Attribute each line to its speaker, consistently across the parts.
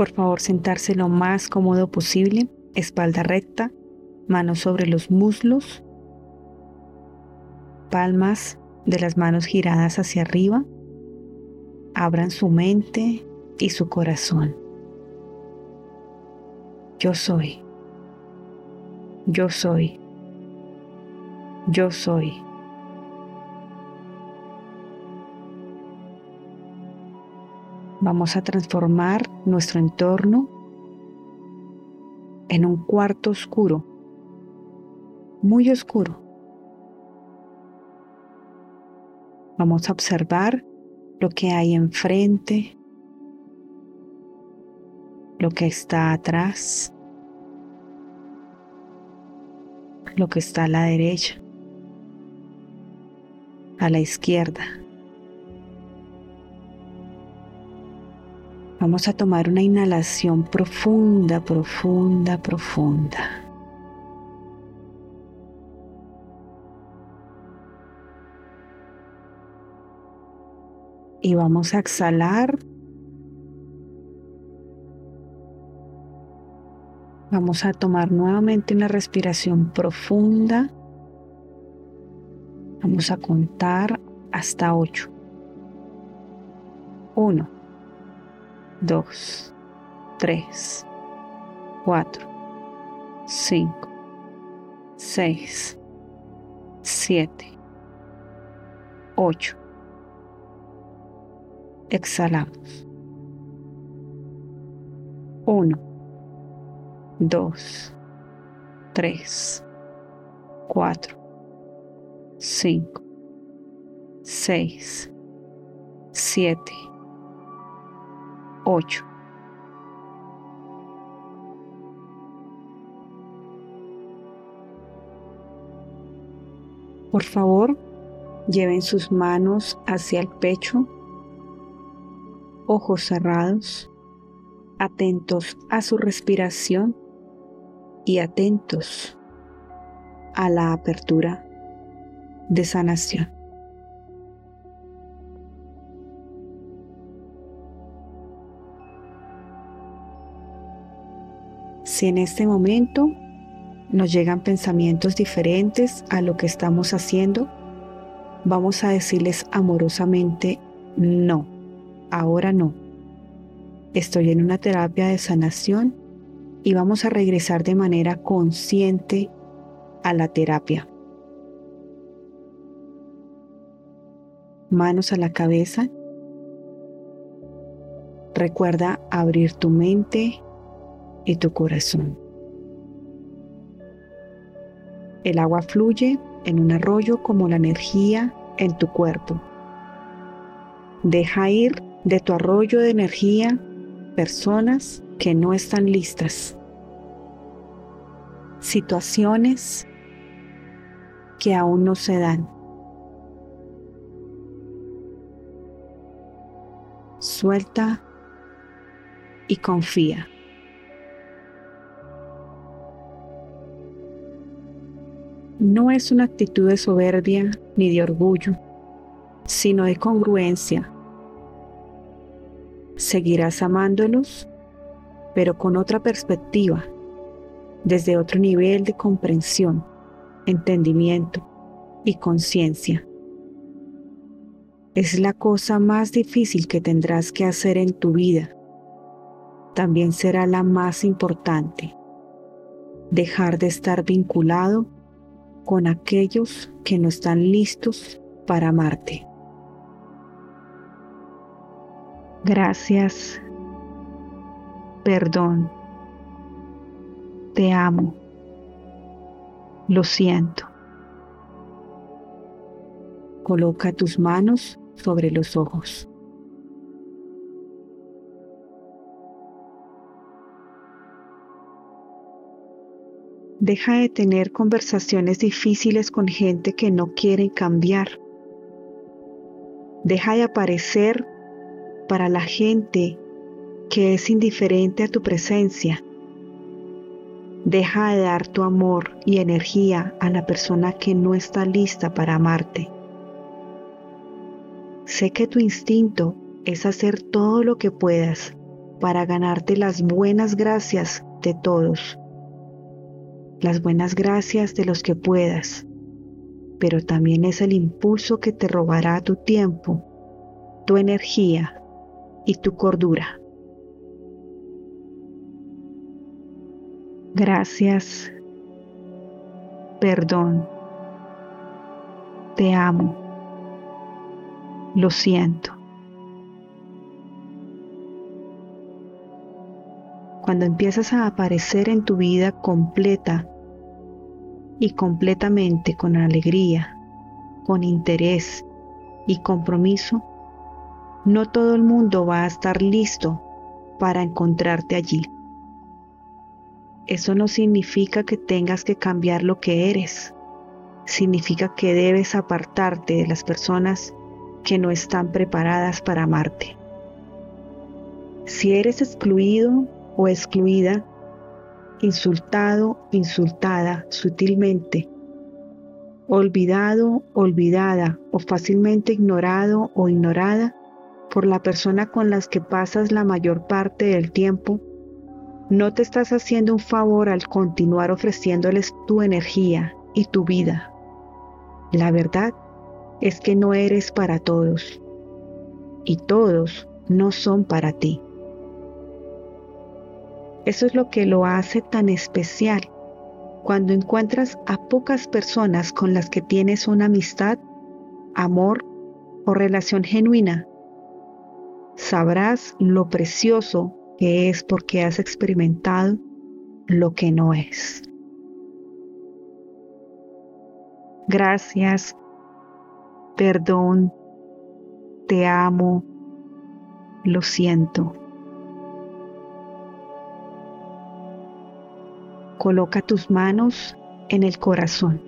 Speaker 1: Por favor, sentarse lo más cómodo posible, espalda recta, manos sobre los muslos, palmas de las manos giradas hacia arriba. Abran su mente y su corazón. Yo soy. Yo soy. Yo soy. Vamos a transformar nuestro entorno en un cuarto oscuro, muy oscuro. Vamos a observar lo que hay enfrente, lo que está atrás, lo que está a la derecha, a la izquierda. Vamos a tomar una inhalación profunda, profunda, profunda. Y vamos a exhalar. Vamos a tomar nuevamente una respiración profunda. Vamos a contar hasta ocho. Uno. 2, 3, 4, 5, 6, 7, 8. Exhalamos. 1, 2, 3, 4, 5, 6, 7, 8. Por favor, lleven sus manos hacia el pecho, ojos cerrados, atentos a su respiración y atentos a la apertura de sanación. Si en este momento nos llegan pensamientos diferentes a lo que estamos haciendo, vamos a decirles amorosamente, no, ahora no. Estoy en una terapia de sanación y vamos a regresar de manera consciente a la terapia. Manos a la cabeza. Recuerda abrir tu mente y tu corazón. El agua fluye en un arroyo como la energía en tu cuerpo. Deja ir de tu arroyo de energía personas que no están listas, situaciones que aún no se dan. Suelta y confía. No es una actitud de soberbia ni de orgullo, sino de congruencia. Seguirás amándolos, pero con otra perspectiva, desde otro nivel de comprensión, entendimiento y conciencia. Es la cosa más difícil que tendrás que hacer en tu vida. También será la más importante. Dejar de estar vinculado con aquellos que no están listos para amarte. Gracias. Perdón. Te amo. Lo siento. Coloca tus manos sobre los ojos. Deja de tener conversaciones difíciles con gente que no quiere cambiar. Deja de aparecer para la gente que es indiferente a tu presencia. Deja de dar tu amor y energía a la persona que no está lista para amarte. Sé que tu instinto es hacer todo lo que puedas para ganarte las buenas gracias de todos, las buenas gracias de los que puedas, pero también es el impulso que te robará tu tiempo, tu energía y tu cordura. Gracias, perdón, te amo, lo siento. Cuando empiezas a aparecer en tu vida completa y completamente con alegría, con interés y compromiso, no todo el mundo va a estar listo para encontrarte allí. Eso no significa que tengas que cambiar lo que eres. Significa que debes apartarte de las personas que no están preparadas para amarte. Si eres excluido o excluida, insultado, insultada sutilmente, olvidado, olvidada o fácilmente ignorado o ignorada por la persona con las que pasas la mayor parte del tiempo, no te estás haciendo un favor al continuar ofreciéndoles tu energía y tu vida. La verdad es que no eres para todos y todos no son para ti. Eso es lo que lo hace tan especial. Cuando encuentras a pocas personas con las que tienes una amistad, amor o relación genuina, sabrás lo precioso que es porque has experimentado lo que no es. Gracias, perdón, te amo, lo siento. Coloca tus manos en el corazón.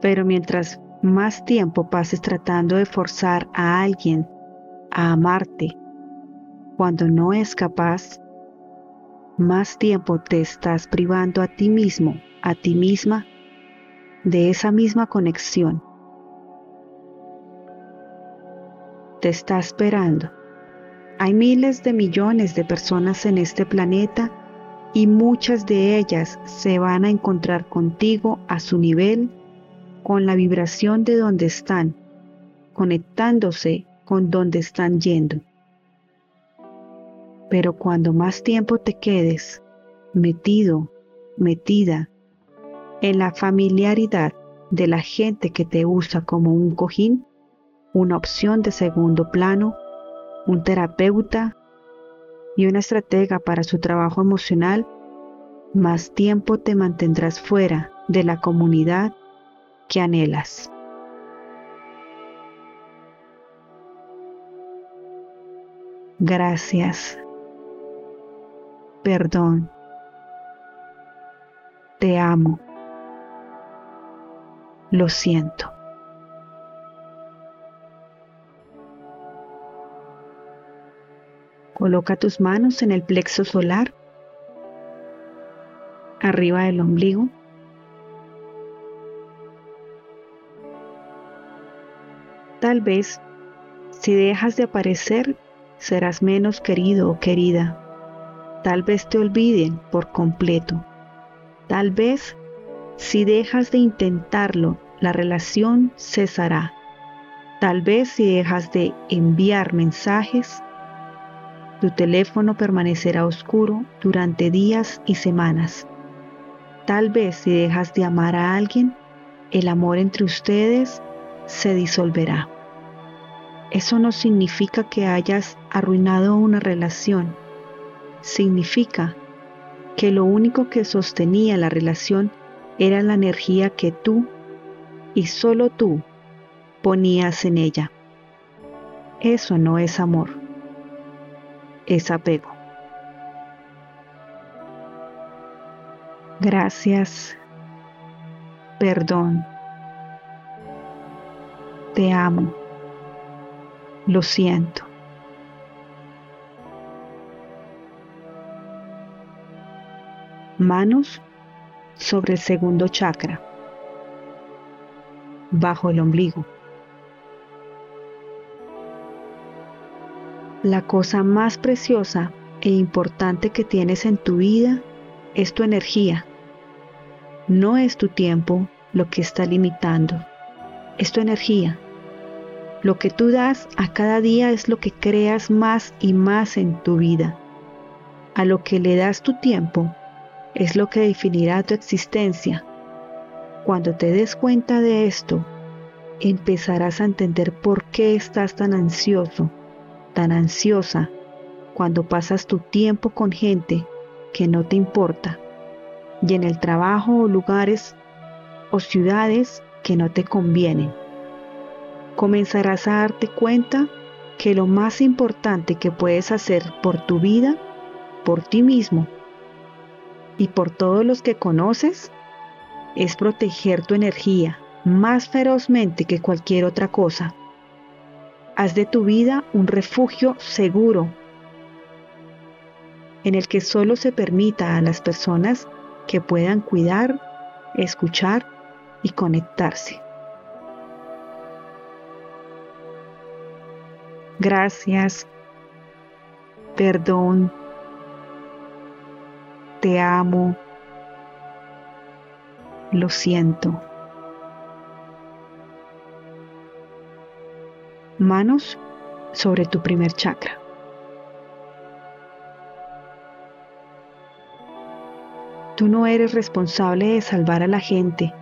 Speaker 1: Pero mientras más tiempo pases tratando de forzar a alguien a amarte cuando no es capaz, más tiempo te estás privando a ti mismo, a ti misma, de esa misma conexión. Te está esperando hay miles de millones de personas en este planeta y muchas de ellas se van a encontrar contigo a su nivel, con la vibración de donde están, conectándose con donde están yendo. Pero cuando más tiempo te quedes metido, metida en la familiaridad de la gente que te usa como un cojín, una opción de segundo plano, un terapeuta y una estratega para su trabajo emocional, más tiempo te mantendrás fuera de la comunidad que anhelas. Gracias. Perdón. Te amo. Lo siento. Coloca tus manos en el plexo solar, arriba del ombligo. Tal vez, si dejas de aparecer, serás menos querido o querida. Tal vez te olviden por completo. Tal vez, si dejas de intentarlo, la relación cesará. Tal vez si dejas de enviar mensajes, tu teléfono permanecerá oscuro durante días y semanas. Tal vez si dejas de amar a alguien, el amor entre ustedes se disolverá. Eso no significa que hayas arruinado una relación. Significa que lo único que sostenía la relación era la energía que tú y solo tú ponías en ella. Eso no es amor es apego. Gracias, perdón, te amo, lo siento. Manos sobre el segundo chakra, bajo el ombligo. La cosa más preciosa e importante que tienes en tu vida es tu energía. No es tu tiempo lo que está limitando, es tu energía. Lo que tú das a cada día es lo que creas más y más en tu vida. A lo que le das tu tiempo es lo que definirá tu existencia. Cuando te des cuenta de esto, empezarás a entender por qué estás tan ansioso, tan ansiosa, cuando pasas tu tiempo con gente que no te importa, y en el trabajo o lugares o ciudades que no te convienen. Comenzarás a darte cuenta que lo más importante que puedes hacer por tu vida, por ti mismo y por todos los que conoces, es proteger tu energía más ferozmente que cualquier otra cosa. Haz de tu vida un refugio seguro en el que solo se permita a las personas que puedan cuidar, escuchar y conectarse. Gracias, perdón, te amo, lo siento. Manos sobre tu primer chakra. Tú no eres responsable de salvar a la gente.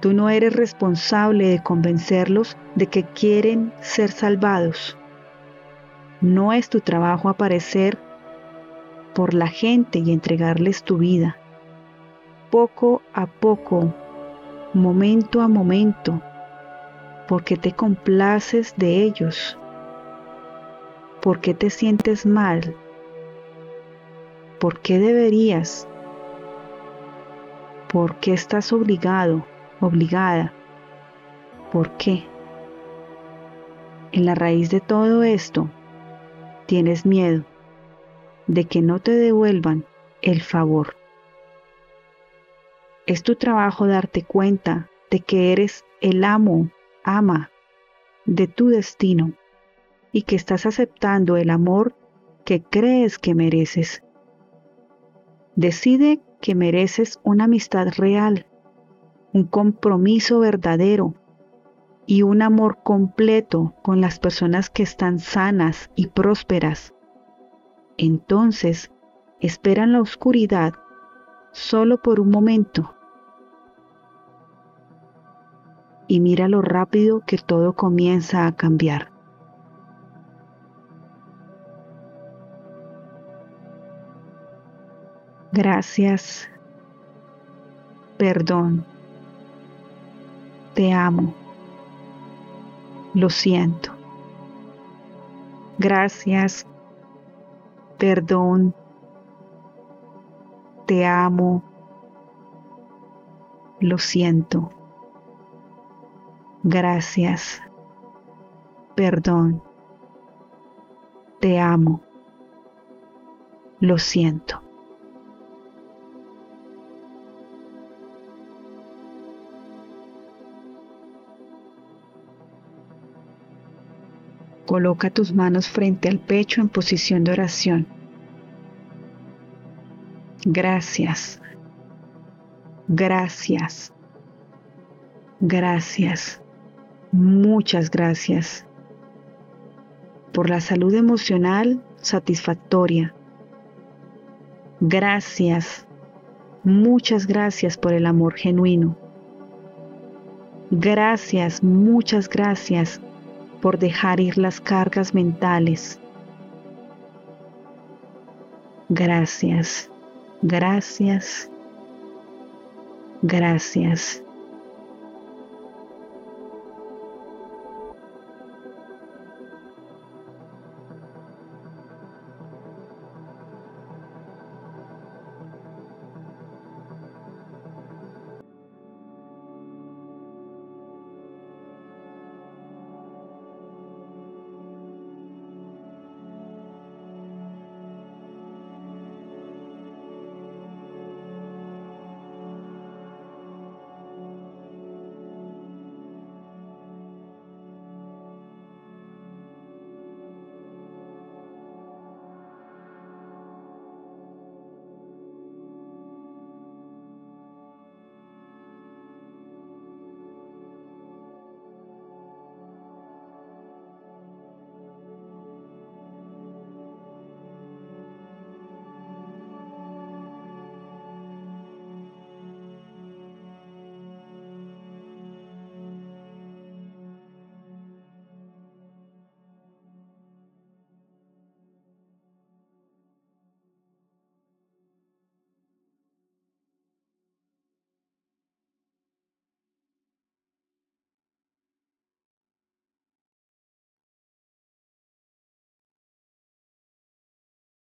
Speaker 1: Tú no eres responsable de convencerlos de que quieren ser salvados. No es tu trabajo aparecer por la gente y entregarles tu vida. Poco a poco, momento a momento, porque te complaces de ellos, porque te sientes mal, porque deberías, por qué estás obligado, obligada, por qué. En la raíz de todo esto, tienes miedo de que no te devuelvan el favor. Es tu trabajo darte cuenta de que eres el amo, ama de tu destino y que estás aceptando el amor que crees que mereces. Decide que mereces una amistad real, un compromiso verdadero y un amor completo con las personas que están sanas y prósperas. Entonces, espera en la oscuridad solo por un momento y mira lo rápido que todo comienza a cambiar. Gracias. Perdón. Te amo. Lo siento. Gracias. Perdón. Te amo. Lo siento. Gracias. Perdón. Te amo. Lo siento. Coloca tus manos frente al pecho en posición de oración. Gracias. Gracias. Gracias. Muchas gracias por la salud emocional satisfactoria. Gracias. Muchas gracias por el amor genuino. Gracias, muchas gracias por dejar ir las cargas mentales. Gracias, gracias, gracias.